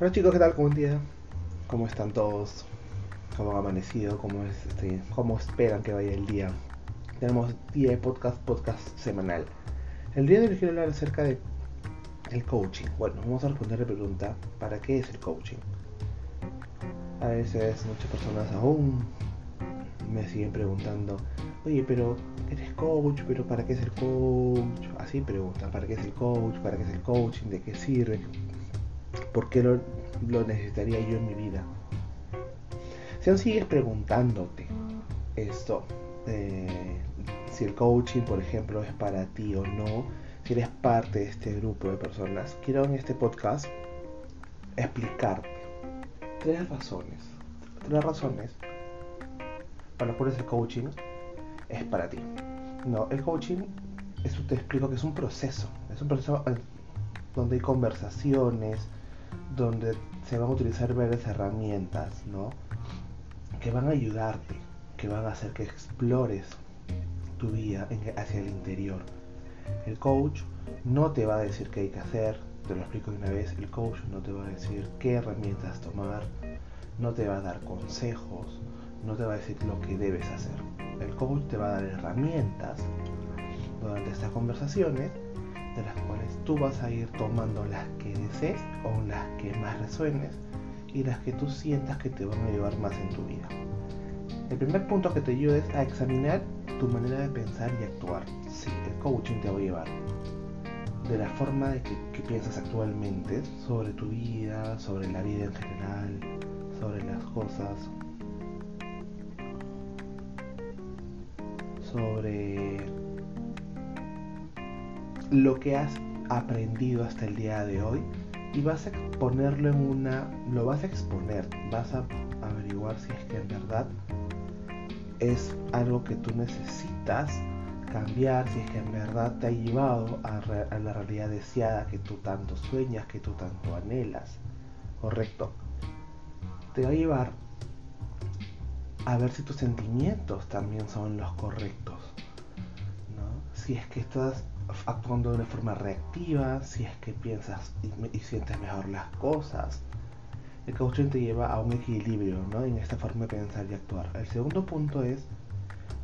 Hola chicos, ¿qué tal? ¿Cómo día? ¿Cómo están todos? ¿Cómo han amanecido? ¿Cómo, es, este, ¿Cómo esperan que vaya el día? Tenemos día de podcast, podcast semanal. El día de hoy quiero hablar acerca de el coaching. Bueno, vamos a responder la pregunta, ¿para qué es el coaching? A veces muchas personas aún me siguen preguntando, oye, pero eres coach, pero ¿para qué es el coach? Así preguntan, ¿para qué es el coach? ¿Para qué es el coaching? ¿De qué sirve? ¿Por qué lo, necesitaría yo en mi vida? Si aún sigues preguntándote esto, eh, si el coaching, por ejemplo, es para ti o no, si eres parte de este grupo de personas, quiero en este podcast explicarte tres razones. Tres razones para las cuales el coaching es para ti. No, el coaching, eso te explico que es un proceso. Es un proceso eh, donde hay conversaciones, donde se van a utilizar varias herramientas, ¿no? Que van a ayudarte, que van a hacer que explores tu vida hacia el interior. El coach no te va a decir qué hay que hacer, te lo explico de una vez, el coach no te va a decir qué herramientas tomar, no te va a dar consejos, no te va a decir lo que debes hacer. El coach te va a dar herramientas durante estas conversaciones de las cuales tú vas a ir tomando las que desees o las que más resuenes y las que tú sientas que te van a ayudar más en tu vida. El primer punto que te ayuda es a examinar tu manera de pensar y actuar. Sí, el coaching te va a llevar de la forma de que piensas actualmente sobre tu vida, sobre la vida en general, sobre las cosas, sobre lo que has aprendido hasta el día de hoy y vas a exponerlo en una, lo vas a exponer, vas a averiguar si es que en verdad es algo que tú necesitas cambiar, si es que en verdad te ha llevado a, a la realidad deseada que tú tanto sueñas, que tú tanto anhelas. Correcto. Te va a llevar a ver si tus sentimientos también son los correctos. ¿no? Si es que estás actuando de una forma reactiva, si es que piensas y, sientes mejor las cosas. El coaching te lleva a un equilibrio ¿no? en esta forma de pensar y actuar. El segundo punto es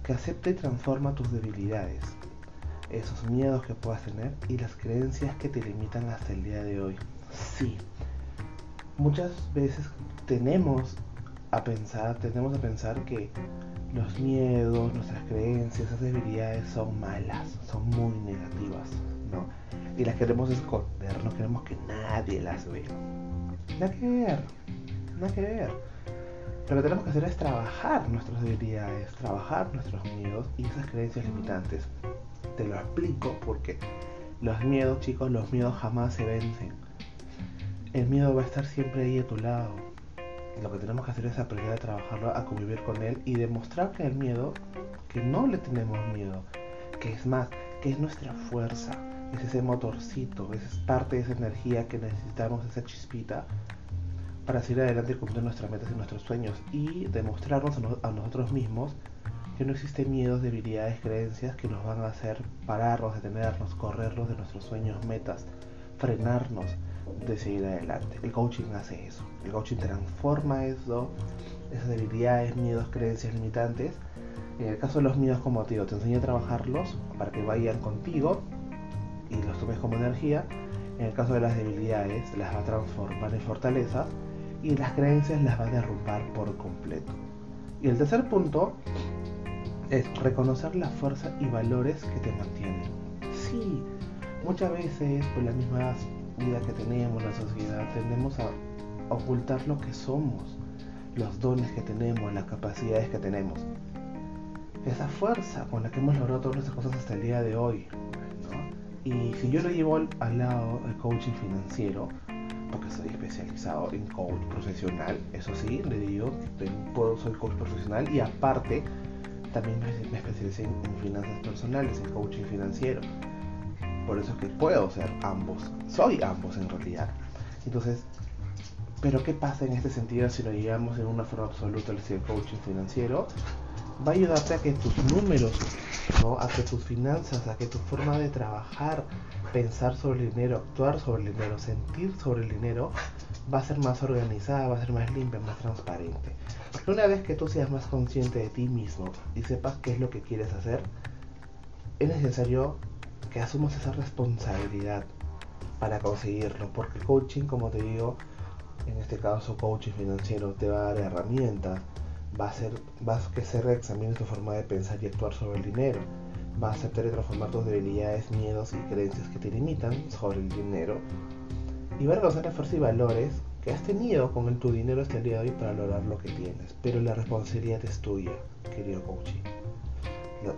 que acepta y transforma tus debilidades, esos miedos que puedas tener y las creencias que te limitan hasta el día de hoy. Sí, muchas veces tenemos a pensar, tendemos a pensar que los miedos, nuestras creencias, esas debilidades son malas, son muy negativas, ¿no? Y las queremos esconder, no queremos que nadie las vea. Nada que ver, nada que ver. Lo que tenemos que hacer es trabajar nuestras debilidades, trabajar nuestros miedos y esas creencias limitantes. Te lo explico porque los miedos, chicos, los miedos jamás se vencen. El miedo va a estar siempre ahí a tu lado lo que tenemos que hacer es aprender a trabajarlo, a convivir con él y demostrar que el miedo, que no le tenemos miedo, que es más, que es nuestra fuerza, es ese motorcito, es parte de esa energía que necesitamos, esa chispita, para seguir adelante y cumplir nuestras metas y nuestros sueños y demostrarnos a, nosotros mismos que no existen miedos, debilidades, creencias que nos van a hacer pararnos, detenernos, corrernos de nuestros sueños, metas, frenarnos de seguir adelante. El coaching hace eso. El coaching transforma eso, esas debilidades, miedos, creencias limitantes. En el caso de los miedos, como te digo, te enseña a trabajarlos para que vayan contigo y los tomes como energía. En el caso de las debilidades, las va a transformar en fortaleza y las creencias las va a derrumbar por completo. Y el tercer punto es reconocer la fuerza y valores que te mantienen. Sí, muchas veces por las mismas vida que tenemos, la sociedad, tendemos a ocultar lo que somos, los dones que tenemos, las capacidades que tenemos. Esa fuerza con la que hemos logrado todas nuestras cosas hasta el día de hoy. Y si yo lo llevo al, lado del coaching financiero, porque soy especializado en coach profesional, eso sí, le digo que soy coach profesional y aparte también me, especialicé en finanzas personales, en coaching financiero. Por eso es que puedo ser ambos. Soy ambos en realidad. Entonces, pero ¿qué pasa en este sentido si lo llevamos en una forma absoluta al coaching financiero? Va a ayudarte a que tus números, ¿no? a que tus finanzas, a que tu forma de trabajar, pensar sobre el dinero, actuar sobre el dinero, sentir sobre el dinero, va a ser más organizada, va a ser más limpia, más transparente. Una vez que tú seas más consciente de ti mismo y sepas qué es lo que quieres hacer, es necesario que asumas esa responsabilidad para conseguirlo, porque el coaching, como te digo, en este caso coaching financiero, te va a dar herramientas, va a hacer, va a que se reexamine tu forma de pensar y actuar sobre el dinero, va a aceptar y transformar tus debilidades, miedos y creencias que te limitan sobre el dinero y va a reconocer esfuerzos y valores que has tenido con tu dinero hasta el día hoy para lograr lo que tienes. Pero la responsabilidad es tuya, querido coaching.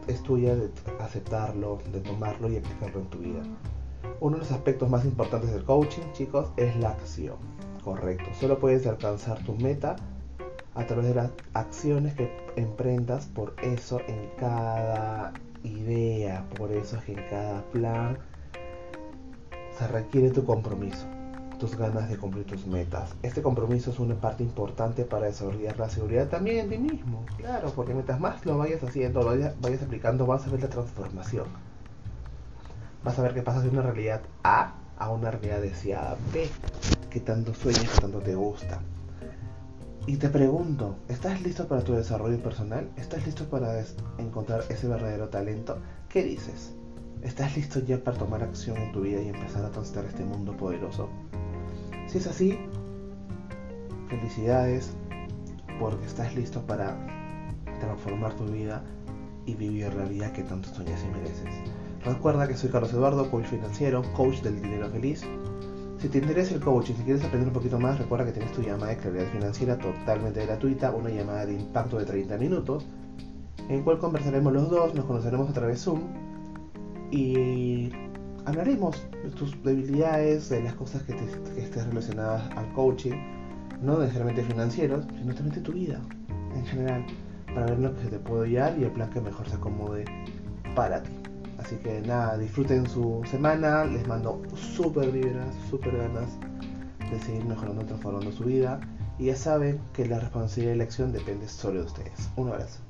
Es tuya de aceptarlo, de tomarlo y aplicarlo en tu vida. Uno de los aspectos más importantes del coaching, chicos, es la acción. Correcto. Solo puedes alcanzar tu meta a través de las acciones que emprendas. Por eso en cada idea, por eso es que en cada plan se requiere tu compromiso tus ganas de cumplir tus metas. Este compromiso es una parte importante para desarrollar la seguridad también en ti mismo, claro, porque mientras más lo vayas haciendo, lo vayas, aplicando, vas a ver la transformación. Vas a ver que pasas de una realidad A a una realidad deseada B, que tanto sueñas, que tanto te gusta. Y te pregunto, ¿estás listo para tu desarrollo personal? ¿Estás listo para encontrar ese verdadero talento? ¿Qué dices? ¿Estás listo ya para tomar acción en tu vida y empezar a transitar este mundo poderoso? Si es así, felicidades porque estás listo para transformar tu vida y vivir la vida que tanto sueñas y mereces. Recuerda que soy Carlos Eduardo, coach financiero, coach del dinero feliz. Si te interesa el coaching, si quieres aprender un poquito más, recuerda que tienes tu llamada de claridad financiera totalmente gratuita, una llamada de impacto de 30 minutos, en cual conversaremos los dos, nos conoceremos a través de Zoom y hablaremos de tus debilidades, de las cosas que, te, estés relacionadas al coaching, no necesariamente financieros, sino también de tu vida en general, para ver lo que se te puede guiar y el plan que mejor se acomode para ti. Así que nada, disfruten su semana, les mando súper vibras, súper ganas de seguir mejorando, transformando su vida. Y ya saben que la responsabilidad y la acción depende solo de ustedes. Un abrazo.